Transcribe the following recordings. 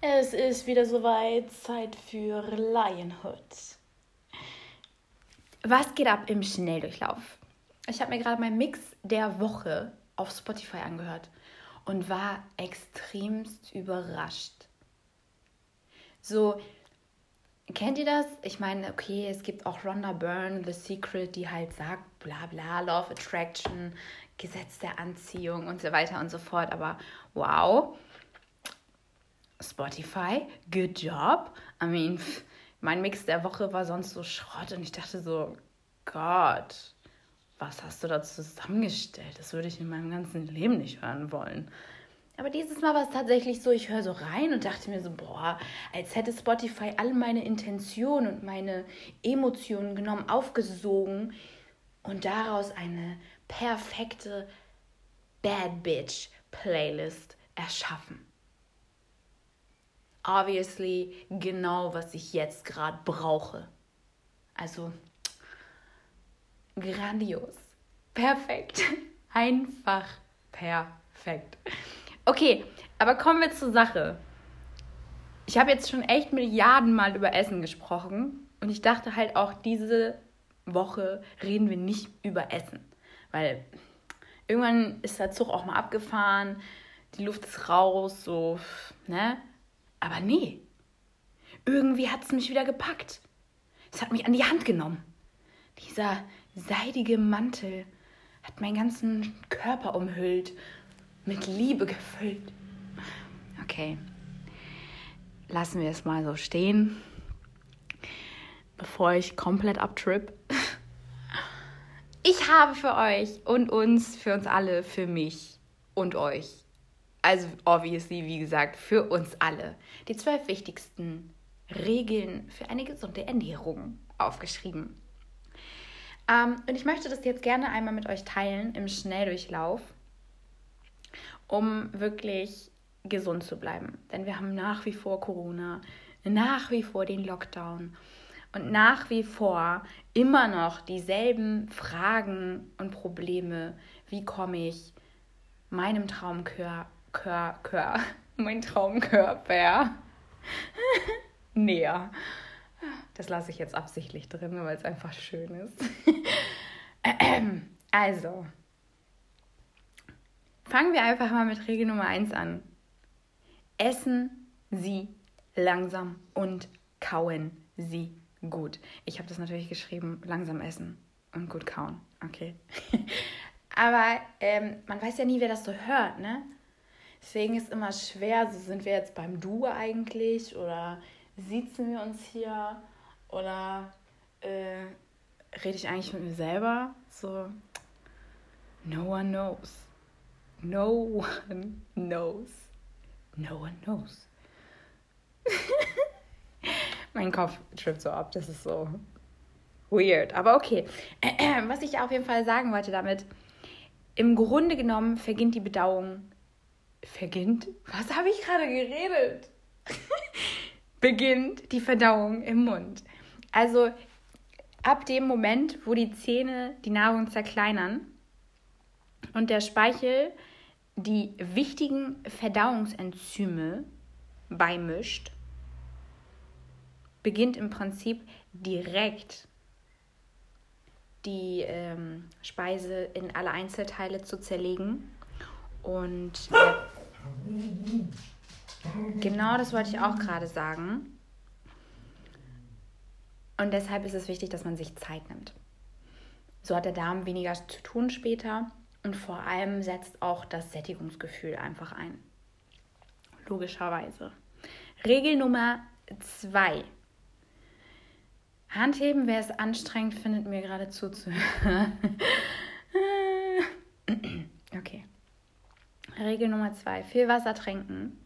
Es ist wieder soweit, Zeit für Lionhood. Was geht ab im Schnelldurchlauf? Ich habe mir gerade meinen Mix der Woche auf Spotify angehört und war extremst überrascht. So, kennt ihr das? Ich meine, okay, es gibt auch Rhonda Byrne, The Secret, die halt sagt, bla bla, Love Attraction, Gesetz der Anziehung und so weiter und so fort. Aber wow, Spotify, good job. I mean, mein Mix der Woche war sonst so Schrott und ich dachte so, Gott, was hast du da zusammengestellt? Das würde ich in meinem ganzen Leben nicht hören wollen. Aber dieses Mal war es tatsächlich so, ich höre so rein und dachte mir so, boah, als hätte Spotify all meine Intentionen und meine Emotionen genommen, aufgesogen und daraus eine perfekte Bad Bitch Playlist erschaffen. Obviously genau, was ich jetzt gerade brauche. Also grandios. Perfekt. Einfach perfekt. Okay, aber kommen wir zur Sache. Ich habe jetzt schon echt Milliarden Mal über Essen gesprochen und ich dachte halt auch, diese Woche reden wir nicht über Essen. Weil irgendwann ist der Zug auch mal abgefahren, die Luft ist raus, so, ne? Aber nee, irgendwie hat es mich wieder gepackt. Es hat mich an die Hand genommen. Dieser seidige Mantel hat meinen ganzen Körper umhüllt mit Liebe gefüllt. Okay, lassen wir es mal so stehen, bevor ich komplett abtrip. Ich habe für euch und uns, für uns alle, für mich und euch, also obviously, wie gesagt, für uns alle, die zwölf wichtigsten Regeln für eine gesunde Ernährung aufgeschrieben. Ähm, und ich möchte das jetzt gerne einmal mit euch teilen im Schnelldurchlauf um wirklich gesund zu bleiben. Denn wir haben nach wie vor Corona, nach wie vor den Lockdown und nach wie vor immer noch dieselben Fragen und Probleme. Wie komme ich meinem Traumkörper, Kör, Kör, mein Traumkörper näher? Das lasse ich jetzt absichtlich drin, weil es einfach schön ist. also, Fangen wir einfach mal mit Regel Nummer 1 an. Essen Sie langsam und kauen Sie gut. Ich habe das natürlich geschrieben, langsam essen und gut kauen. Okay. Aber ähm, man weiß ja nie, wer das so hört, ne? Deswegen ist immer schwer, so sind wir jetzt beim Du eigentlich oder sitzen wir uns hier oder äh, rede ich eigentlich mit mir selber? So, no one knows. No one knows. No one knows. mein Kopf trippt so ab, das ist so weird. Aber okay. Was ich auf jeden Fall sagen wollte damit, im Grunde genommen verginnt die Bedauung. Verginnt? Was habe ich gerade geredet? Beginnt die Verdauung im Mund. Also ab dem Moment, wo die Zähne die Nahrung zerkleinern und der Speichel die wichtigen Verdauungsenzyme beimischt, beginnt im Prinzip direkt die ähm, Speise in alle Einzelteile zu zerlegen. Und äh, genau das wollte ich auch gerade sagen. Und deshalb ist es wichtig, dass man sich Zeit nimmt. So hat der Darm weniger zu tun später und vor allem setzt auch das Sättigungsgefühl einfach ein. Logischerweise. Regel Nummer zwei. Handheben, wer es anstrengend findet, mir gerade zuzuhören. okay. Regel Nummer zwei. Viel Wasser trinken.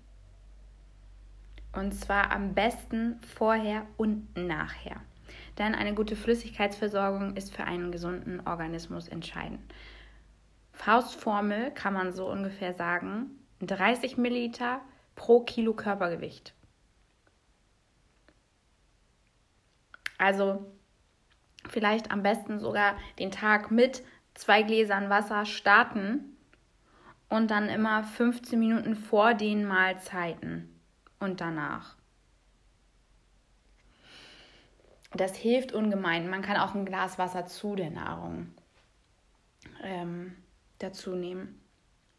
Und zwar am besten vorher und nachher. Denn eine gute Flüssigkeitsversorgung ist für einen gesunden Organismus entscheidend. Faustformel kann man so ungefähr sagen, 30 Milliliter pro Kilo Körpergewicht. Also vielleicht am besten sogar den Tag mit zwei Gläsern Wasser starten und dann immer 15 Minuten vor den Mahlzeiten und danach. Das hilft ungemein. Man kann auch ein Glas Wasser zu der Nahrung ähm, dazu nehmen.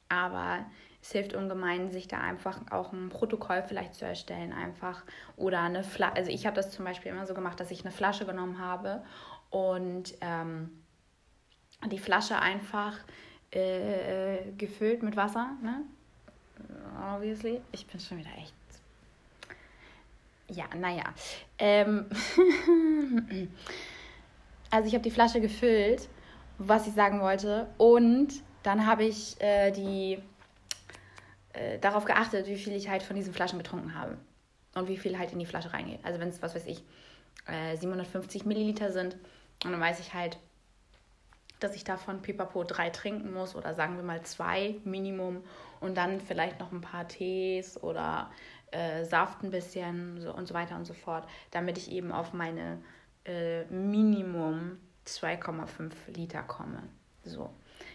Aber es hilft ungemein, sich da einfach auch ein Protokoll vielleicht zu erstellen, einfach. Oder eine Flasche. Also ich habe das zum Beispiel immer so gemacht, dass ich eine Flasche genommen habe und ähm, die Flasche einfach äh, gefüllt mit Wasser, ne? Obviously. Ich bin schon wieder echt. Ja, naja. Ähm also ich habe die Flasche gefüllt, was ich sagen wollte. Und dann habe ich äh, die äh, darauf geachtet, wie viel ich halt von diesen Flaschen getrunken habe. Und wie viel halt in die Flasche reingeht. Also wenn es, was weiß ich, äh, 750 Milliliter sind, und dann weiß ich halt, dass ich davon Pipapo drei trinken muss oder sagen wir mal zwei Minimum und dann vielleicht noch ein paar Tees oder äh, Saft ein bisschen so und so weiter und so fort, damit ich eben auf meine äh, Minimum 2,5 Liter komme. So,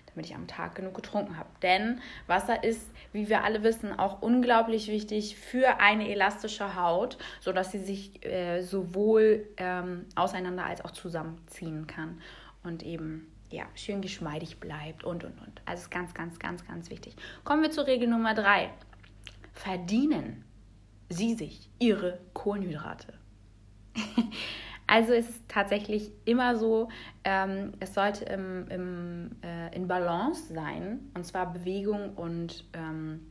damit ich am Tag genug getrunken habe. Denn Wasser ist, wie wir alle wissen, auch unglaublich wichtig für eine elastische Haut, sodass sie sich äh, sowohl ähm, auseinander als auch zusammenziehen kann und eben ja, schön geschmeidig bleibt und und und. Also ist ganz, ganz, ganz, ganz wichtig. Kommen wir zur Regel Nummer drei. Verdienen Sie sich Ihre Kohlenhydrate. also ist es tatsächlich immer so, ähm, es sollte im, im, äh, in Balance sein, und zwar Bewegung und ähm,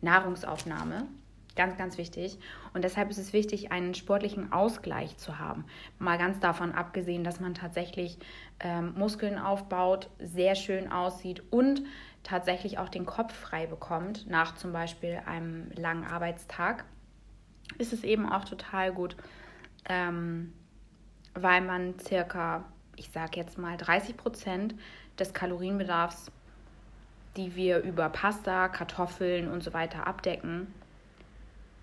Nahrungsaufnahme. Ganz, ganz wichtig. Und deshalb ist es wichtig, einen sportlichen Ausgleich zu haben. Mal ganz davon abgesehen, dass man tatsächlich ähm, Muskeln aufbaut, sehr schön aussieht und tatsächlich auch den Kopf frei bekommt, nach zum Beispiel einem langen Arbeitstag, ist es eben auch total gut, ähm, weil man circa, ich sage jetzt mal 30 Prozent des Kalorienbedarfs, die wir über Pasta, Kartoffeln und so weiter abdecken,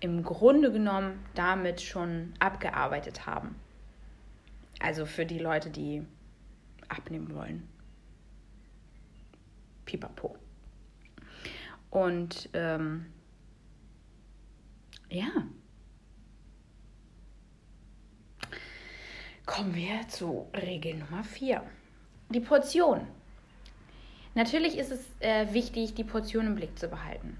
im Grunde genommen damit schon abgearbeitet haben. Also für die Leute, die abnehmen wollen. Pipapo. Und ähm, ja. Kommen wir zu Regel Nummer 4. Die Portion. Natürlich ist es äh, wichtig, die Portion im Blick zu behalten.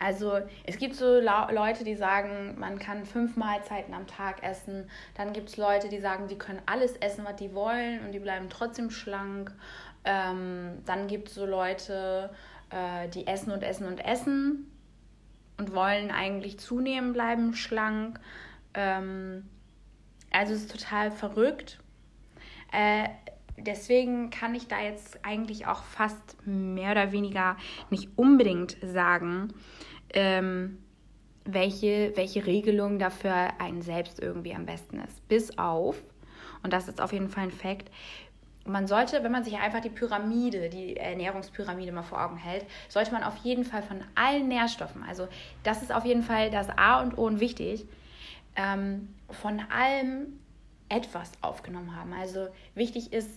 Also es gibt so Leute, die sagen, man kann fünf Mahlzeiten am Tag essen. Dann gibt es Leute, die sagen, die können alles essen, was die wollen und die bleiben trotzdem schlank. Ähm, dann gibt es so Leute, äh, die essen und essen und essen und wollen eigentlich zunehmen, bleiben schlank. Ähm, also es ist total verrückt. Äh, deswegen kann ich da jetzt eigentlich auch fast mehr oder weniger nicht unbedingt sagen, ähm, welche, welche Regelung dafür einen selbst irgendwie am besten ist. Bis auf, und das ist auf jeden Fall ein Fakt, man sollte, wenn man sich einfach die Pyramide, die Ernährungspyramide mal vor Augen hält, sollte man auf jeden Fall von allen Nährstoffen, also das ist auf jeden Fall das A und O und wichtig, ähm, von allem etwas aufgenommen haben. Also wichtig ist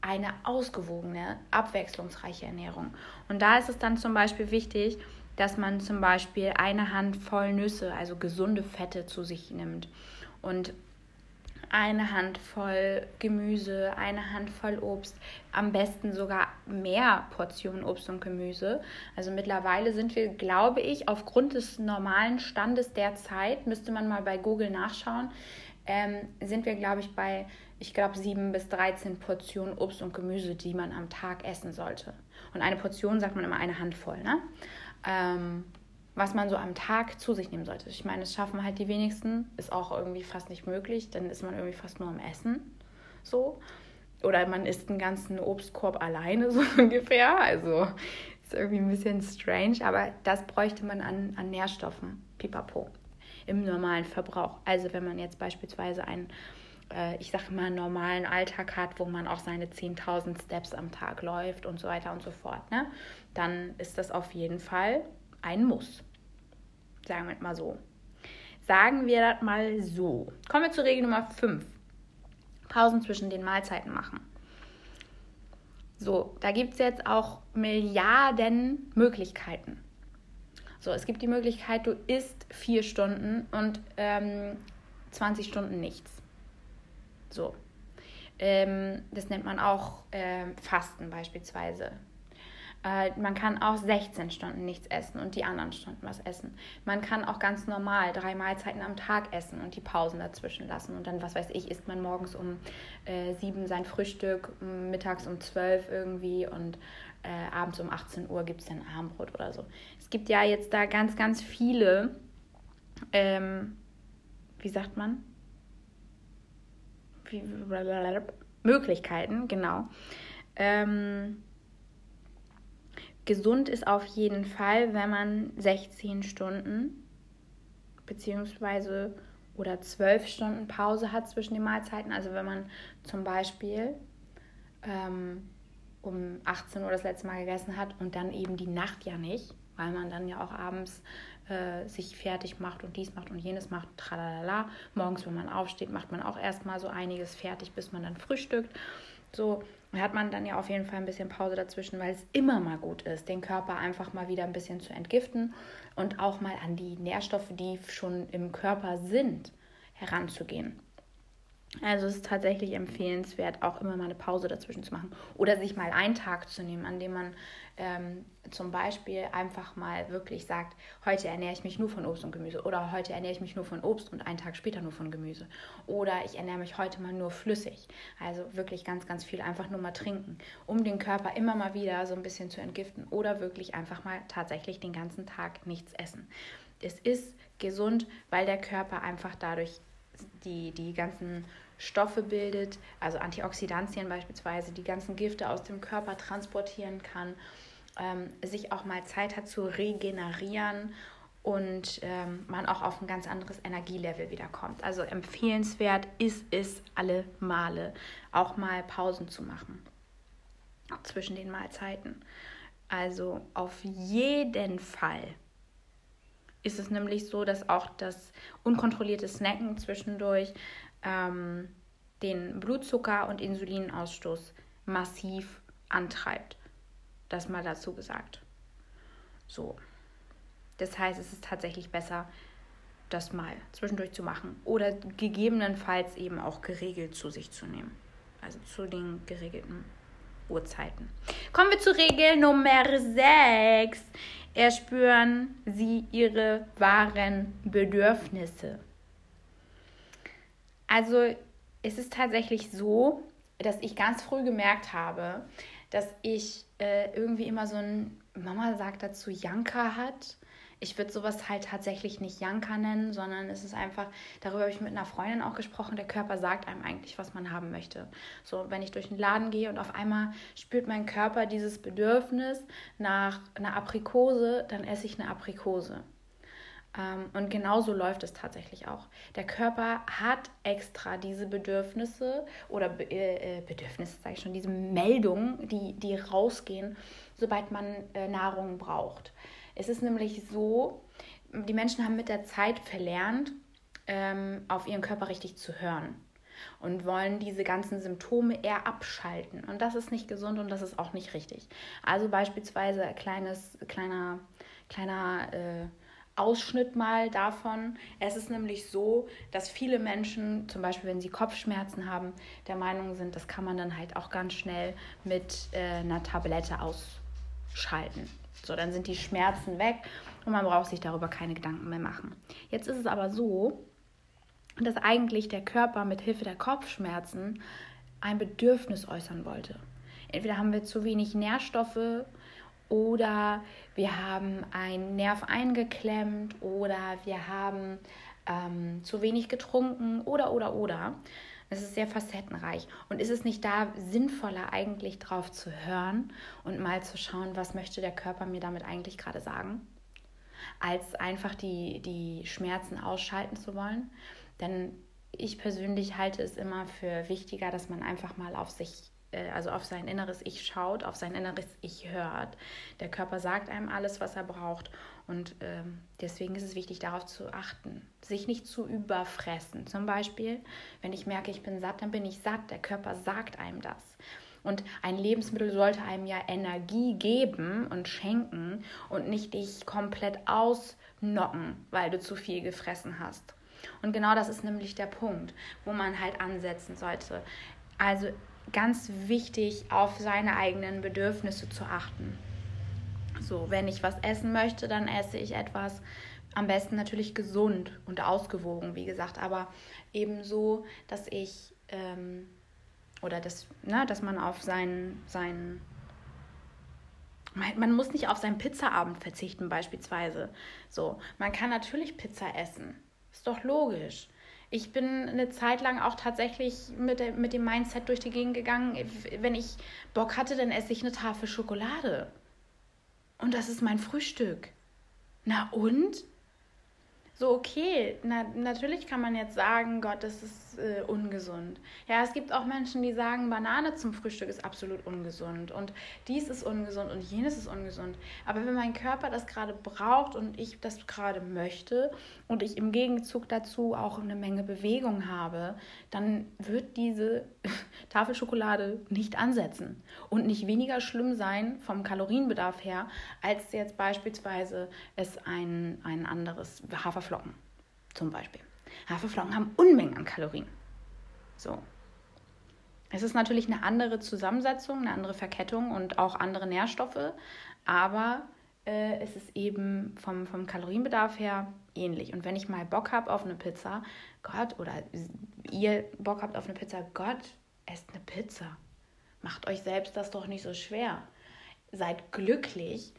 eine ausgewogene, abwechslungsreiche Ernährung. Und da ist es dann zum Beispiel wichtig, dass man zum Beispiel eine Handvoll Nüsse, also gesunde Fette zu sich nimmt und eine Handvoll Gemüse, eine Handvoll Obst, am besten sogar mehr Portionen Obst und Gemüse. Also mittlerweile sind wir, glaube ich, aufgrund des normalen Standes der Zeit, müsste man mal bei Google nachschauen, ähm, sind wir, glaube ich, bei, ich glaube, 7 bis 13 Portionen Obst und Gemüse, die man am Tag essen sollte. Und eine Portion sagt man immer eine Handvoll, ne? Ähm, was man so am Tag zu sich nehmen sollte. Ich meine, das schaffen halt die wenigsten, ist auch irgendwie fast nicht möglich, dann ist man irgendwie fast nur am Essen. So. Oder man isst einen ganzen Obstkorb alleine, so ungefähr. Also ist irgendwie ein bisschen strange, aber das bräuchte man an, an Nährstoffen, pipapo, im normalen Verbrauch. Also wenn man jetzt beispielsweise einen äh, ich sage mal, einen normalen Alltag hat, wo man auch seine 10.000 Steps am Tag läuft und so weiter und so fort, ne? dann ist das auf jeden Fall ein Muss. Sagen wir mal so. Sagen wir das mal so. Kommen wir zur Regel Nummer 5. Pausen zwischen den Mahlzeiten machen. So, da gibt es jetzt auch Milliarden Möglichkeiten. So, es gibt die Möglichkeit, du isst vier Stunden und ähm, 20 Stunden nichts. So. Ähm, das nennt man auch äh, Fasten beispielsweise. Äh, man kann auch 16 Stunden nichts essen und die anderen Stunden was essen. Man kann auch ganz normal drei Mahlzeiten am Tag essen und die Pausen dazwischen lassen. Und dann, was weiß ich, isst man morgens um äh, 7 sein Frühstück, mittags um 12 irgendwie und äh, abends um 18 Uhr gibt es dann Armbrot oder so. Es gibt ja jetzt da ganz, ganz viele, ähm, wie sagt man? Möglichkeiten, genau. Ähm, Gesund ist auf jeden Fall, wenn man 16 Stunden beziehungsweise oder 12 Stunden Pause hat zwischen den Mahlzeiten. Also wenn man zum Beispiel ähm, um 18 Uhr das letzte Mal gegessen hat und dann eben die Nacht ja nicht, weil man dann ja auch abends äh, sich fertig macht und dies macht und jenes macht, tralala. Morgens, wenn man aufsteht, macht man auch erstmal so einiges fertig, bis man dann frühstückt. So, hat man dann ja auf jeden Fall ein bisschen Pause dazwischen, weil es immer mal gut ist, den Körper einfach mal wieder ein bisschen zu entgiften und auch mal an die Nährstoffe, die schon im Körper sind, heranzugehen. Also es ist tatsächlich empfehlenswert, auch immer mal eine Pause dazwischen zu machen oder sich mal einen Tag zu nehmen, an dem man ähm, zum Beispiel einfach mal wirklich sagt, heute ernähre ich mich nur von Obst und Gemüse oder heute ernähre ich mich nur von Obst und einen Tag später nur von Gemüse oder ich ernähre mich heute mal nur flüssig. Also wirklich ganz, ganz viel einfach nur mal trinken, um den Körper immer mal wieder so ein bisschen zu entgiften oder wirklich einfach mal tatsächlich den ganzen Tag nichts essen. Es ist gesund, weil der Körper einfach dadurch die, die ganzen Stoffe bildet, also Antioxidantien beispielsweise, die ganzen Gifte aus dem Körper transportieren kann, ähm, sich auch mal Zeit hat zu regenerieren und ähm, man auch auf ein ganz anderes Energielevel wiederkommt. Also empfehlenswert ist es alle Male, auch mal Pausen zu machen zwischen den Mahlzeiten. Also auf jeden Fall ist es nämlich so, dass auch das unkontrollierte Snacken zwischendurch ähm, den Blutzucker- und Insulinausstoß massiv antreibt. Das mal dazu gesagt. So. Das heißt, es ist tatsächlich besser, das mal zwischendurch zu machen oder gegebenenfalls eben auch geregelt zu sich zu nehmen. Also zu den geregelten Uhrzeiten. Kommen wir zu Regel Nummer 6 erspüren sie ihre wahren Bedürfnisse. Also es ist tatsächlich so, dass ich ganz früh gemerkt habe, dass ich äh, irgendwie immer so ein, Mama sagt dazu, Janka hat ich würde sowas halt tatsächlich nicht Janka nennen, sondern es ist einfach, darüber habe ich mit einer Freundin auch gesprochen, der Körper sagt einem eigentlich, was man haben möchte. So, wenn ich durch den Laden gehe und auf einmal spürt mein Körper dieses Bedürfnis nach einer Aprikose, dann esse ich eine Aprikose. Ähm, und genauso läuft es tatsächlich auch. Der Körper hat extra diese Bedürfnisse oder äh, äh, Bedürfnisse, sage ich schon, diese Meldungen, die, die rausgehen, sobald man äh, Nahrung braucht. Es ist nämlich so, die Menschen haben mit der Zeit verlernt, ähm, auf ihren Körper richtig zu hören und wollen diese ganzen Symptome eher abschalten. Und das ist nicht gesund und das ist auch nicht richtig. Also beispielsweise ein kleines, kleiner, kleiner äh, Ausschnitt mal davon. Es ist nämlich so, dass viele Menschen, zum Beispiel wenn sie Kopfschmerzen haben, der Meinung sind, das kann man dann halt auch ganz schnell mit äh, einer Tablette ausschalten. So, dann sind die Schmerzen weg und man braucht sich darüber keine Gedanken mehr machen. Jetzt ist es aber so, dass eigentlich der Körper mit Hilfe der Kopfschmerzen ein Bedürfnis äußern wollte. Entweder haben wir zu wenig Nährstoffe oder wir haben einen Nerv eingeklemmt oder wir haben ähm, zu wenig getrunken oder oder oder. Es ist sehr facettenreich. Und ist es nicht da sinnvoller, eigentlich drauf zu hören und mal zu schauen, was möchte der Körper mir damit eigentlich gerade sagen, als einfach die, die Schmerzen ausschalten zu wollen? Denn ich persönlich halte es immer für wichtiger, dass man einfach mal auf sich also auf sein inneres Ich schaut, auf sein inneres Ich hört. Der Körper sagt einem alles, was er braucht. Und ähm, deswegen ist es wichtig, darauf zu achten, sich nicht zu überfressen. Zum Beispiel, wenn ich merke, ich bin satt, dann bin ich satt. Der Körper sagt einem das. Und ein Lebensmittel sollte einem ja Energie geben und schenken und nicht dich komplett ausnocken, weil du zu viel gefressen hast. Und genau das ist nämlich der Punkt, wo man halt ansetzen sollte. Also ganz wichtig, auf seine eigenen Bedürfnisse zu achten. So, wenn ich was essen möchte, dann esse ich etwas am besten natürlich gesund und ausgewogen, wie gesagt, aber eben so, dass ich ähm, oder dass, ne, dass man auf seinen, seinen man muss nicht auf seinen Pizzaabend verzichten beispielsweise. So, man kann natürlich Pizza essen. Ist doch logisch. Ich bin eine Zeit lang auch tatsächlich mit, der, mit dem Mindset durch die Gegend gegangen, wenn ich Bock hatte, dann esse ich eine Tafel Schokolade. Und das ist mein Frühstück. Na und? So, okay, na, natürlich kann man jetzt sagen, Gott, das ist äh, ungesund. Ja, es gibt auch Menschen, die sagen, Banane zum Frühstück ist absolut ungesund und dies ist ungesund und jenes ist ungesund. Aber wenn mein Körper das gerade braucht und ich das gerade möchte und ich im Gegenzug dazu auch eine Menge Bewegung habe, dann wird diese Tafel Schokolade nicht ansetzen und nicht weniger schlimm sein vom Kalorienbedarf her, als jetzt beispielsweise es ein, ein anderes Haferflocken zum Beispiel. Haferflocken haben Unmengen an Kalorien. So. Es ist natürlich eine andere Zusammensetzung, eine andere Verkettung und auch andere Nährstoffe, aber äh, es ist eben vom, vom Kalorienbedarf her ähnlich. Und wenn ich mal Bock habe auf eine Pizza, Gott, oder ihr Bock habt auf eine Pizza, Gott, esst eine Pizza. Macht euch selbst das doch nicht so schwer. Seid glücklich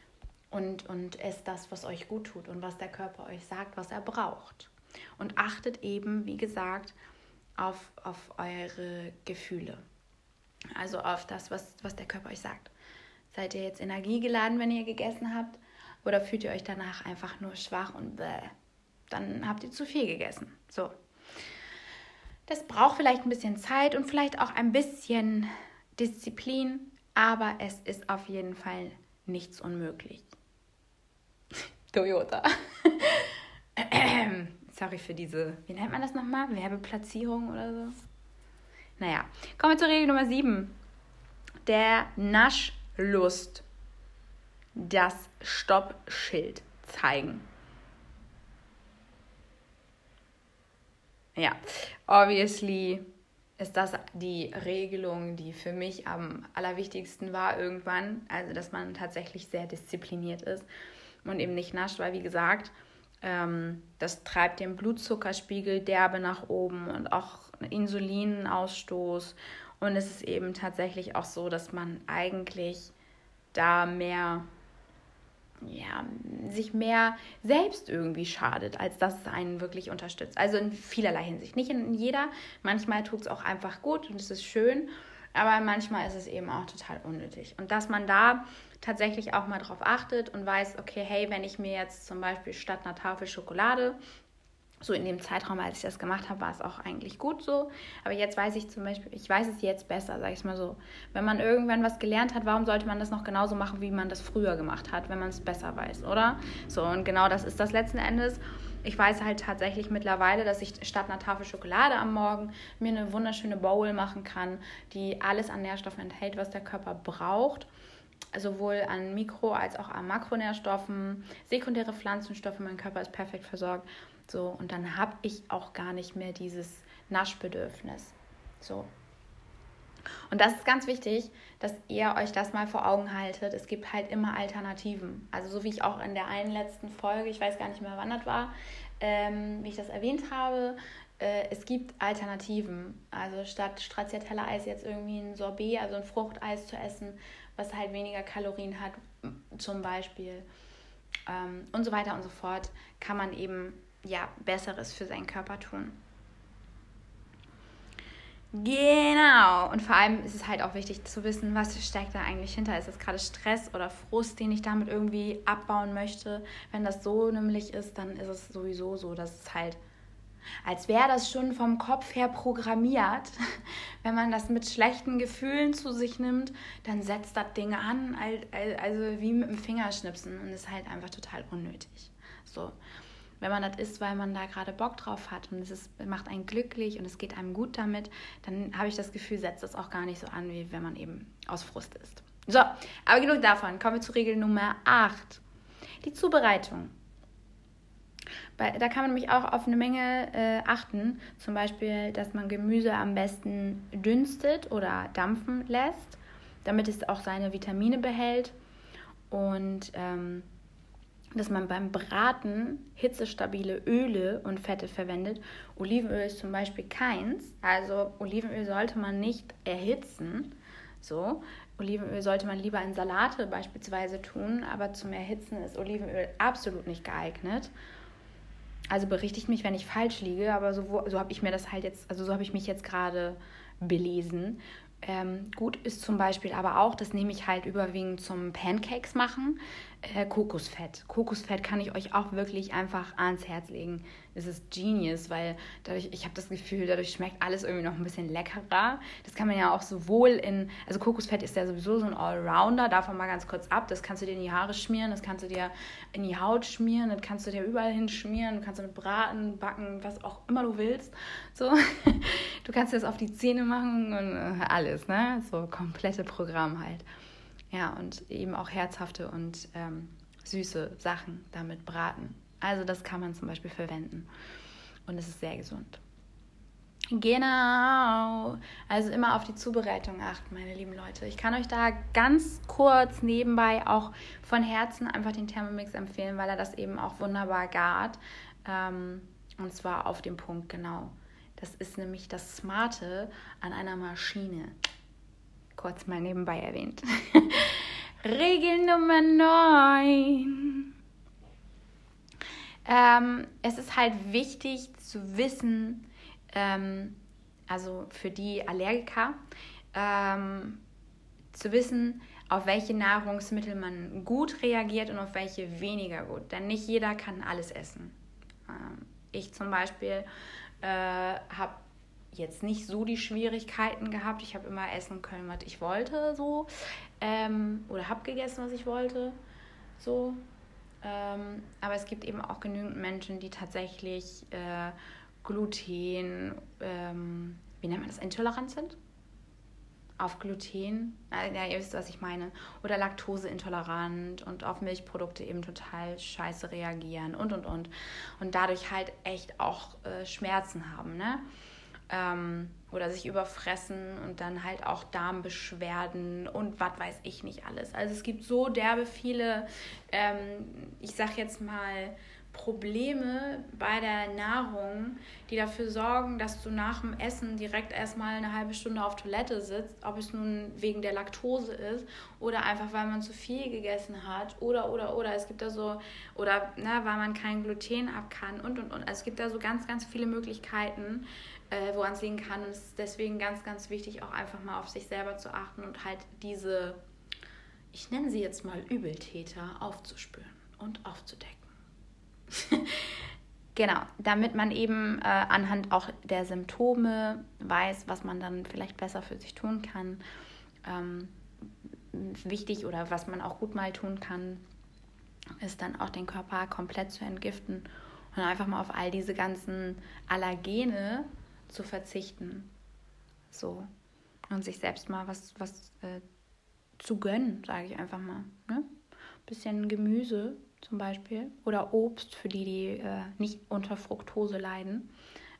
und, und esst das, was euch gut tut und was der Körper euch sagt, was er braucht. Und achtet eben, wie gesagt, auf, auf eure Gefühle. Also auf das, was, was der Körper euch sagt. Seid ihr jetzt energiegeladen, wenn ihr gegessen habt? Oder fühlt ihr euch danach einfach nur schwach und bäh? Dann habt ihr zu viel gegessen. So. Das braucht vielleicht ein bisschen Zeit und vielleicht auch ein bisschen Disziplin, aber es ist auf jeden Fall nichts unmöglich. Toyota. Sorry für diese, wie nennt man das nochmal? Werbeplatzierung oder so? Naja, kommen wir zur Regel Nummer 7. Der Naschlust. Das Stoppschild zeigen. Ja, obviously ist das die Regelung, die für mich am allerwichtigsten war irgendwann. Also, dass man tatsächlich sehr diszipliniert ist und eben nicht nascht, weil, wie gesagt, ähm, das treibt den Blutzuckerspiegel derbe nach oben und auch Insulinausstoß. Und es ist eben tatsächlich auch so, dass man eigentlich da mehr ja, sich mehr selbst irgendwie schadet, als dass es einen wirklich unterstützt. Also in vielerlei Hinsicht. Nicht in jeder. Manchmal tut es auch einfach gut und es ist schön, aber manchmal ist es eben auch total unnötig. Und dass man da tatsächlich auch mal drauf achtet und weiß, okay, hey, wenn ich mir jetzt zum Beispiel statt einer Tafel Schokolade so in dem Zeitraum, als ich das gemacht habe, war es auch eigentlich gut so. Aber jetzt weiß ich zum Beispiel, ich weiß es jetzt besser, sage ich es mal so. Wenn man irgendwann was gelernt hat, warum sollte man das noch genauso machen, wie man das früher gemacht hat, wenn man es besser weiß, oder? So, und genau das ist das letzten Endes. Ich weiß halt tatsächlich mittlerweile, dass ich statt einer Tafel Schokolade am Morgen mir eine wunderschöne Bowl machen kann, die alles an Nährstoffen enthält, was der Körper braucht sowohl an Mikro- als auch an Makronährstoffen, sekundäre Pflanzenstoffe. Mein Körper ist perfekt versorgt. So, und dann habe ich auch gar nicht mehr dieses Naschbedürfnis. So. Und das ist ganz wichtig, dass ihr euch das mal vor Augen haltet. Es gibt halt immer Alternativen. Also so wie ich auch in der einen letzten Folge, ich weiß gar nicht mehr, wann das war, ähm, wie ich das erwähnt habe, äh, es gibt Alternativen. Also statt Stracciatella-Eis jetzt irgendwie ein Sorbet, also ein Fruchteis zu essen, was halt weniger Kalorien hat, zum Beispiel. Ähm, und so weiter und so fort, kann man eben ja, Besseres für seinen Körper tun. Genau. Und vor allem ist es halt auch wichtig zu wissen, was steckt da eigentlich hinter. Ist das gerade Stress oder Frust, den ich damit irgendwie abbauen möchte? Wenn das so nämlich ist, dann ist es sowieso so, dass es halt, als wäre das schon vom Kopf her programmiert. Wenn man das mit schlechten Gefühlen zu sich nimmt, dann setzt das Ding an, also wie mit dem Fingerschnipsen und ist halt einfach total unnötig. So. Wenn man das isst, weil man da gerade Bock drauf hat und es ist, macht einen glücklich und es geht einem gut damit, dann habe ich das Gefühl, setzt das auch gar nicht so an, wie wenn man eben aus Frust isst. So, aber genug davon. Kommen wir zu Regel Nummer 8. Die Zubereitung. Da kann man nämlich auch auf eine Menge äh, achten. Zum Beispiel, dass man Gemüse am besten dünstet oder dampfen lässt, damit es auch seine Vitamine behält. Und ähm, dass man beim Braten hitzestabile Öle und Fette verwendet. Olivenöl ist zum Beispiel keins. Also Olivenöl sollte man nicht erhitzen. So. Olivenöl sollte man lieber in Salate beispielsweise tun, aber zum Erhitzen ist Olivenöl absolut nicht geeignet. Also berichtigt mich, wenn ich falsch liege, aber so, so habe ich mir das halt jetzt, also so habe ich mich jetzt gerade belesen. Ähm, gut ist zum Beispiel aber auch, das nehme ich halt überwiegend zum Pancakes machen, äh, Kokosfett. Kokosfett kann ich euch auch wirklich einfach ans Herz legen. Es ist genius, weil dadurch, ich habe das Gefühl, dadurch schmeckt alles irgendwie noch ein bisschen leckerer. Das kann man ja auch sowohl in, also Kokosfett ist ja sowieso so ein Allrounder, davon mal ganz kurz ab. Das kannst du dir in die Haare schmieren, das kannst du dir in die Haut schmieren, das kannst du dir überall hinschmieren, du kannst damit braten, backen, was auch immer du willst. So, du kannst das auf die Zähne machen und äh, alles, ne? So komplette Programm halt. Ja, und eben auch herzhafte und ähm, süße Sachen damit braten. Also das kann man zum Beispiel verwenden. Und es ist sehr gesund. Genau. Also immer auf die Zubereitung achten, meine lieben Leute. Ich kann euch da ganz kurz nebenbei auch von Herzen einfach den Thermomix empfehlen, weil er das eben auch wunderbar gart. Ähm, und zwar auf dem Punkt genau. Das ist nämlich das Smarte an einer Maschine kurz mal nebenbei erwähnt. Regel Nummer 9. Ähm, es ist halt wichtig zu wissen, ähm, also für die Allergiker, ähm, zu wissen, auf welche Nahrungsmittel man gut reagiert und auf welche weniger gut. Denn nicht jeder kann alles essen. Ähm, ich zum Beispiel äh, habe jetzt nicht so die Schwierigkeiten gehabt. Ich habe immer essen können, was ich wollte, so. Ähm, oder habe gegessen, was ich wollte, so. Ähm, aber es gibt eben auch genügend Menschen, die tatsächlich äh, Gluten, ähm, wie nennt man das, intolerant sind? Auf Gluten, ja, ihr wisst, was ich meine. Oder Laktoseintolerant und auf Milchprodukte eben total scheiße reagieren und und und. Und dadurch halt echt auch äh, Schmerzen haben, ne? Ähm, oder sich überfressen und dann halt auch Darmbeschwerden und was weiß ich nicht alles. Also es gibt so derbe viele, ähm, ich sag jetzt mal, Probleme bei der Nahrung, die dafür sorgen, dass du nach dem Essen direkt erstmal eine halbe Stunde auf Toilette sitzt, ob es nun wegen der Laktose ist oder einfach weil man zu viel gegessen hat oder oder oder es gibt da so oder ne, weil man kein Gluten ab kann und und und. Also es gibt da so ganz ganz viele Möglichkeiten, äh, woran es liegen kann. Und es ist deswegen ganz, ganz wichtig, auch einfach mal auf sich selber zu achten und halt diese, ich nenne sie jetzt mal Übeltäter, aufzuspüren und aufzudecken. genau, damit man eben äh, anhand auch der Symptome weiß, was man dann vielleicht besser für sich tun kann. Ähm, wichtig oder was man auch gut mal tun kann, ist dann auch den Körper komplett zu entgiften und einfach mal auf all diese ganzen Allergene zu verzichten. So. Und sich selbst mal was, was äh, zu gönnen, sage ich einfach mal. Ne? Bisschen Gemüse zum Beispiel oder Obst für die, die äh, nicht unter Fructose leiden,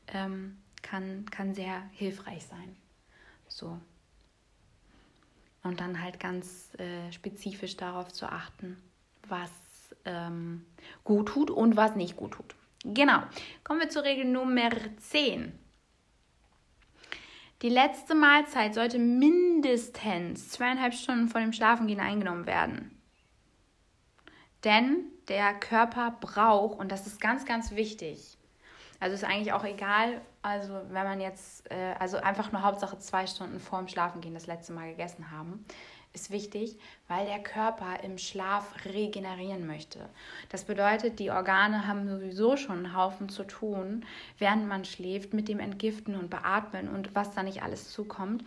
ähm, kann, kann sehr hilfreich sein. So. Und dann halt ganz äh, spezifisch darauf zu achten, was ähm, gut tut und was nicht gut tut. Genau. Kommen wir zur Regel Nummer 10. Die letzte Mahlzeit sollte mindestens zweieinhalb Stunden vor dem Schlafengehen eingenommen werden. Denn der Körper braucht, und das ist ganz, ganz wichtig, also ist eigentlich auch egal, also wenn man jetzt, äh, also einfach nur Hauptsache zwei Stunden vor dem Schlafengehen das letzte Mal gegessen haben, ist wichtig, weil der Körper im Schlaf regenerieren möchte. Das bedeutet, die Organe haben sowieso schon einen Haufen zu tun, während man schläft, mit dem Entgiften und Beatmen und was da nicht alles zukommt,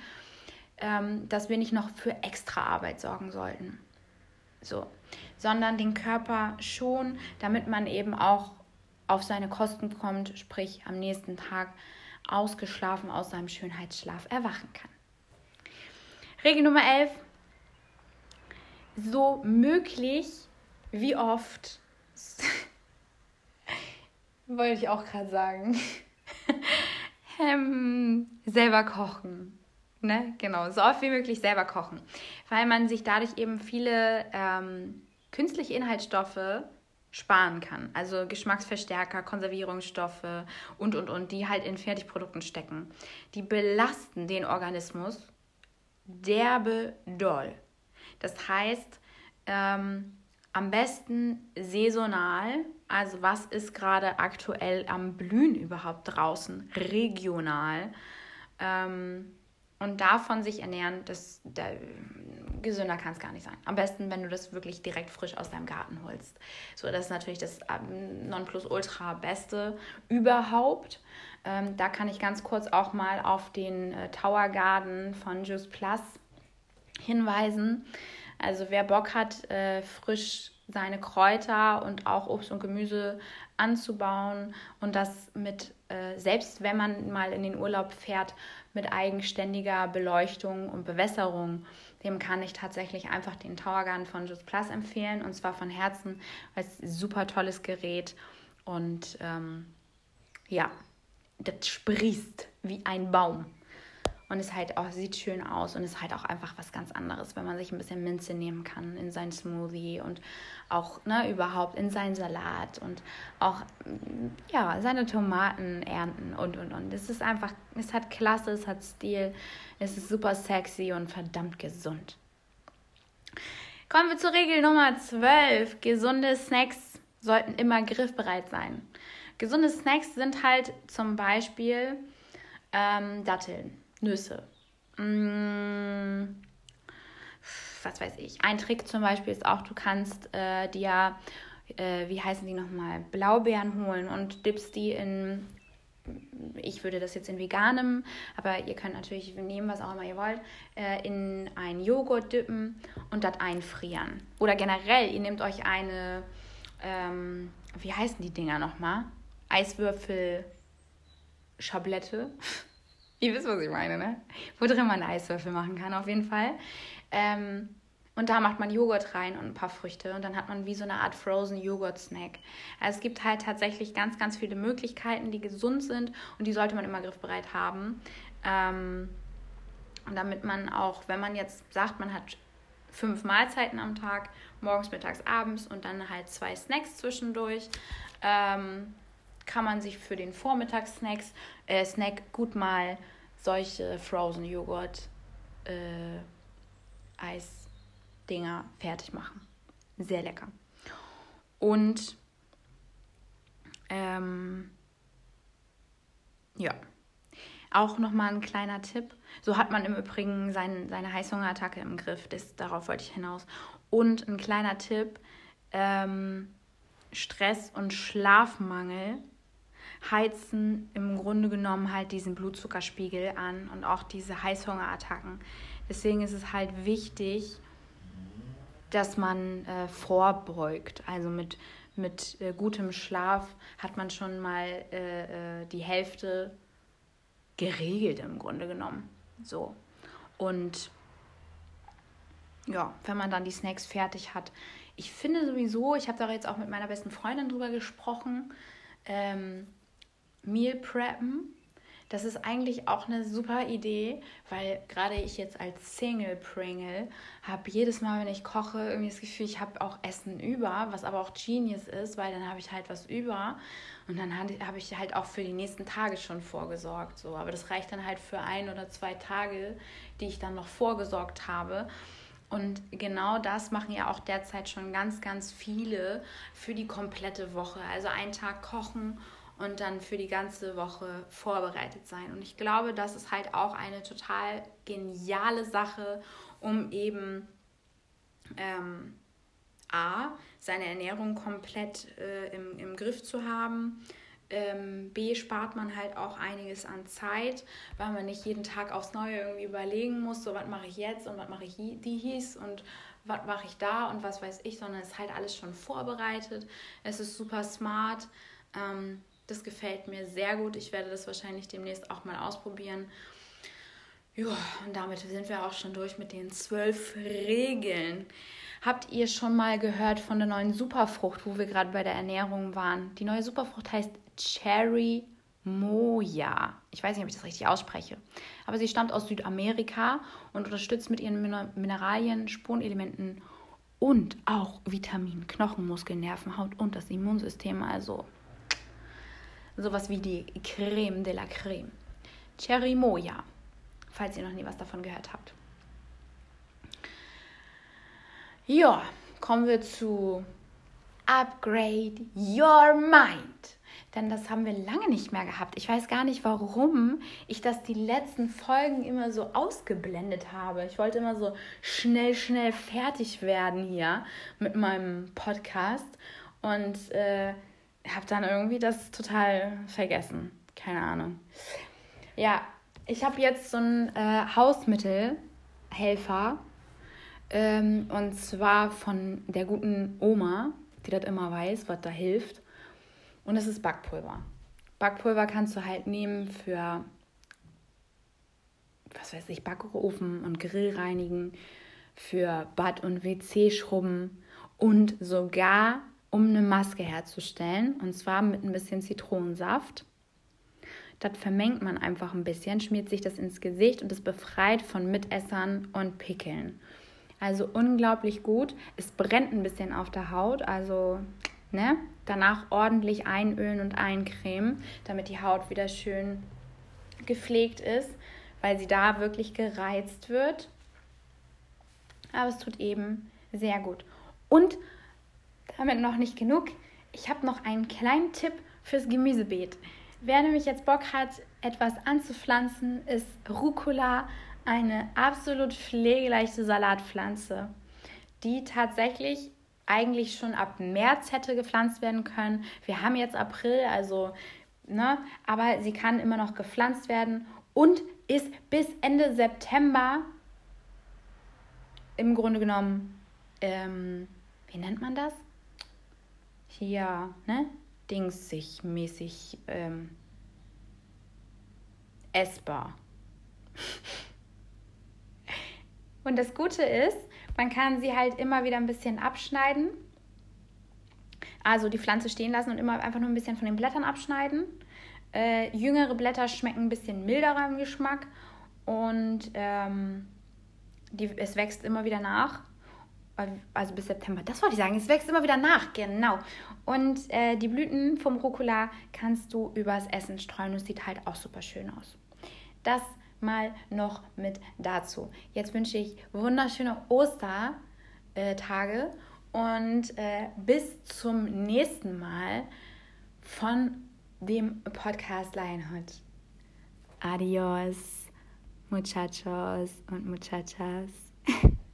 ähm, dass wir nicht noch für extra Arbeit sorgen sollten. So, sondern den Körper schon, damit man eben auch auf seine Kosten kommt, sprich am nächsten Tag ausgeschlafen aus seinem Schönheitsschlaf erwachen kann. Regel Nummer 11. So möglich wie oft, wollte ich auch gerade sagen, ähm, selber kochen. Ne? Genau, so oft wie möglich selber kochen. Weil man sich dadurch eben viele ähm, künstliche Inhaltsstoffe sparen kann. Also Geschmacksverstärker, Konservierungsstoffe und, und, und, die halt in Fertigprodukten stecken. Die belasten den Organismus derbe doll. Das heißt, ähm, am besten saisonal, also was ist gerade aktuell am Blühen überhaupt draußen, regional. Ähm, und davon sich ernähren, das, der, gesünder kann es gar nicht sein. Am besten, wenn du das wirklich direkt frisch aus deinem Garten holst. So, das ist natürlich das ähm, Nonplusultra Beste überhaupt. Ähm, da kann ich ganz kurz auch mal auf den äh, Tower Garden von Juice Plus hinweisen. Also wer Bock hat, äh, frisch seine Kräuter und auch Obst und Gemüse anzubauen und das mit, äh, selbst wenn man mal in den Urlaub fährt, mit eigenständiger Beleuchtung und Bewässerung, dem kann ich tatsächlich einfach den Towergarden von Just Plus empfehlen und zwar von Herzen, weil es ein super tolles Gerät und ähm, ja, das sprießt wie ein Baum und es halt auch sieht schön aus und ist halt auch einfach was ganz anderes, wenn man sich ein bisschen Minze nehmen kann in sein Smoothie und auch ne, überhaupt in seinen Salat und auch ja seine Tomaten ernten und und und. Es ist einfach, es hat Klasse, es hat Stil, es ist super sexy und verdammt gesund. Kommen wir zur Regel Nummer 12. Gesunde Snacks sollten immer griffbereit sein. Gesunde Snacks sind halt zum Beispiel ähm, Datteln Nüsse. Mmh, was weiß ich. Ein Trick zum Beispiel ist auch, du kannst äh, dir, äh, wie heißen die nochmal, Blaubeeren holen und dippst die in, ich würde das jetzt in veganem, aber ihr könnt natürlich nehmen, was auch immer ihr wollt, äh, in einen Joghurt dippen und das einfrieren. Oder generell, ihr nehmt euch eine, ähm, wie heißen die Dinger nochmal? Eiswürfel, Schablette. Ihr wisst, was ich meine, ne? Wo drin man Eiswürfel machen kann, auf jeden Fall. Ähm, und da macht man Joghurt rein und ein paar Früchte und dann hat man wie so eine Art Frozen Joghurt Snack. Also es gibt halt tatsächlich ganz, ganz viele Möglichkeiten, die gesund sind und die sollte man immer griffbereit haben. Ähm, und damit man auch, wenn man jetzt sagt, man hat fünf Mahlzeiten am Tag, morgens, mittags, abends und dann halt zwei Snacks zwischendurch, ähm, kann man sich für den Vormittagssnacks äh, Snack gut mal solche Frozen Joghurt äh, Eisdinger fertig machen. Sehr lecker. Und ähm, ja, auch nochmal ein kleiner Tipp. So hat man im Übrigen sein, seine Heißhungerattacke im Griff. Das, darauf wollte ich hinaus. Und ein kleiner Tipp: ähm, Stress und Schlafmangel heizen im Grunde genommen halt diesen Blutzuckerspiegel an und auch diese Heißhungerattacken. Deswegen ist es halt wichtig, dass man äh, vorbeugt. Also mit, mit äh, gutem Schlaf hat man schon mal äh, äh die Hälfte geregelt im Grunde genommen. So. Und ja, wenn man dann die Snacks fertig hat. Ich finde sowieso, ich habe da jetzt auch mit meiner besten Freundin drüber gesprochen, ähm, Meal Preppen. Das ist eigentlich auch eine super Idee, weil gerade ich jetzt als Single Pringle habe jedes Mal, wenn ich koche, irgendwie das Gefühl, ich habe auch Essen über, was aber auch Genius ist, weil dann habe ich halt was über und dann habe ich halt auch für die nächsten Tage schon vorgesorgt. So. Aber das reicht dann halt für ein oder zwei Tage, die ich dann noch vorgesorgt habe. Und genau das machen ja auch derzeit schon ganz, ganz viele für die komplette Woche. Also einen Tag kochen und dann für die ganze Woche vorbereitet sein. Und ich glaube, das ist halt auch eine total geniale Sache, um eben ähm, A, seine Ernährung komplett äh, im, im Griff zu haben. Ähm, B, spart man halt auch einiges an Zeit, weil man nicht jeden Tag aufs Neue irgendwie überlegen muss, so was mache ich jetzt und was mache ich die hieß und was mache ich da und was weiß ich, sondern es ist halt alles schon vorbereitet. Es ist super smart. Ähm, das gefällt mir sehr gut. Ich werde das wahrscheinlich demnächst auch mal ausprobieren. Ja, und damit sind wir auch schon durch mit den zwölf Regeln. Habt ihr schon mal gehört von der neuen Superfrucht, wo wir gerade bei der Ernährung waren? Die neue Superfrucht heißt Cherry Moja. Ich weiß nicht, ob ich das richtig ausspreche. Aber sie stammt aus Südamerika und unterstützt mit ihren Mineralien, Spurenelementen und auch Vitaminen, Knochen, Muskeln, Nerven, Haut und das Immunsystem. Also sowas wie die Creme de la Creme. Cherry Moja, falls ihr noch nie was davon gehört habt. Ja, kommen wir zu Upgrade Your Mind. Denn das haben wir lange nicht mehr gehabt. Ich weiß gar nicht, warum ich das die letzten Folgen immer so ausgeblendet habe. Ich wollte immer so schnell, schnell fertig werden hier mit meinem Podcast und äh, habe dann irgendwie das total vergessen. Keine Ahnung. Ja, ich habe jetzt so einen äh, Hausmittelhelfer ähm, und zwar von der guten Oma, die das immer weiß, was da hilft. Und es ist Backpulver. Backpulver kannst du halt nehmen für, was weiß ich, Backofen und Grill reinigen, für Bad- und WC-Schrubben und sogar um eine Maske herzustellen. Und zwar mit ein bisschen Zitronensaft. Das vermengt man einfach ein bisschen, schmiert sich das ins Gesicht und es befreit von Mitessern und Pickeln. Also unglaublich gut. Es brennt ein bisschen auf der Haut, also ne? Danach ordentlich einölen und eincremen, damit die Haut wieder schön gepflegt ist, weil sie da wirklich gereizt wird. Aber es tut eben sehr gut. Und damit noch nicht genug. Ich habe noch einen kleinen Tipp fürs Gemüsebeet. Wer nämlich jetzt Bock hat, etwas anzupflanzen, ist Rucola eine absolut pflegeleichte Salatpflanze, die tatsächlich eigentlich schon ab März hätte gepflanzt werden können. Wir haben jetzt April, also, ne, aber sie kann immer noch gepflanzt werden und ist bis Ende September im Grunde genommen, ähm, wie nennt man das? Hier, ne? Dingsig mäßig ähm, essbar. Und das Gute ist, man kann sie halt immer wieder ein bisschen abschneiden. Also die Pflanze stehen lassen und immer einfach nur ein bisschen von den Blättern abschneiden. Äh, jüngere Blätter schmecken ein bisschen milderer im Geschmack und ähm, die, es wächst immer wieder nach. Also bis September, das wollte ich sagen, es wächst immer wieder nach, genau. Und äh, die Blüten vom Rucola kannst du übers Essen streuen und es sieht halt auch super schön aus. Das mal noch mit dazu. Jetzt wünsche ich wunderschöne Ostertage und äh, bis zum nächsten Mal von dem Podcast Lionhood. Adios, Muchachos und Muchachas.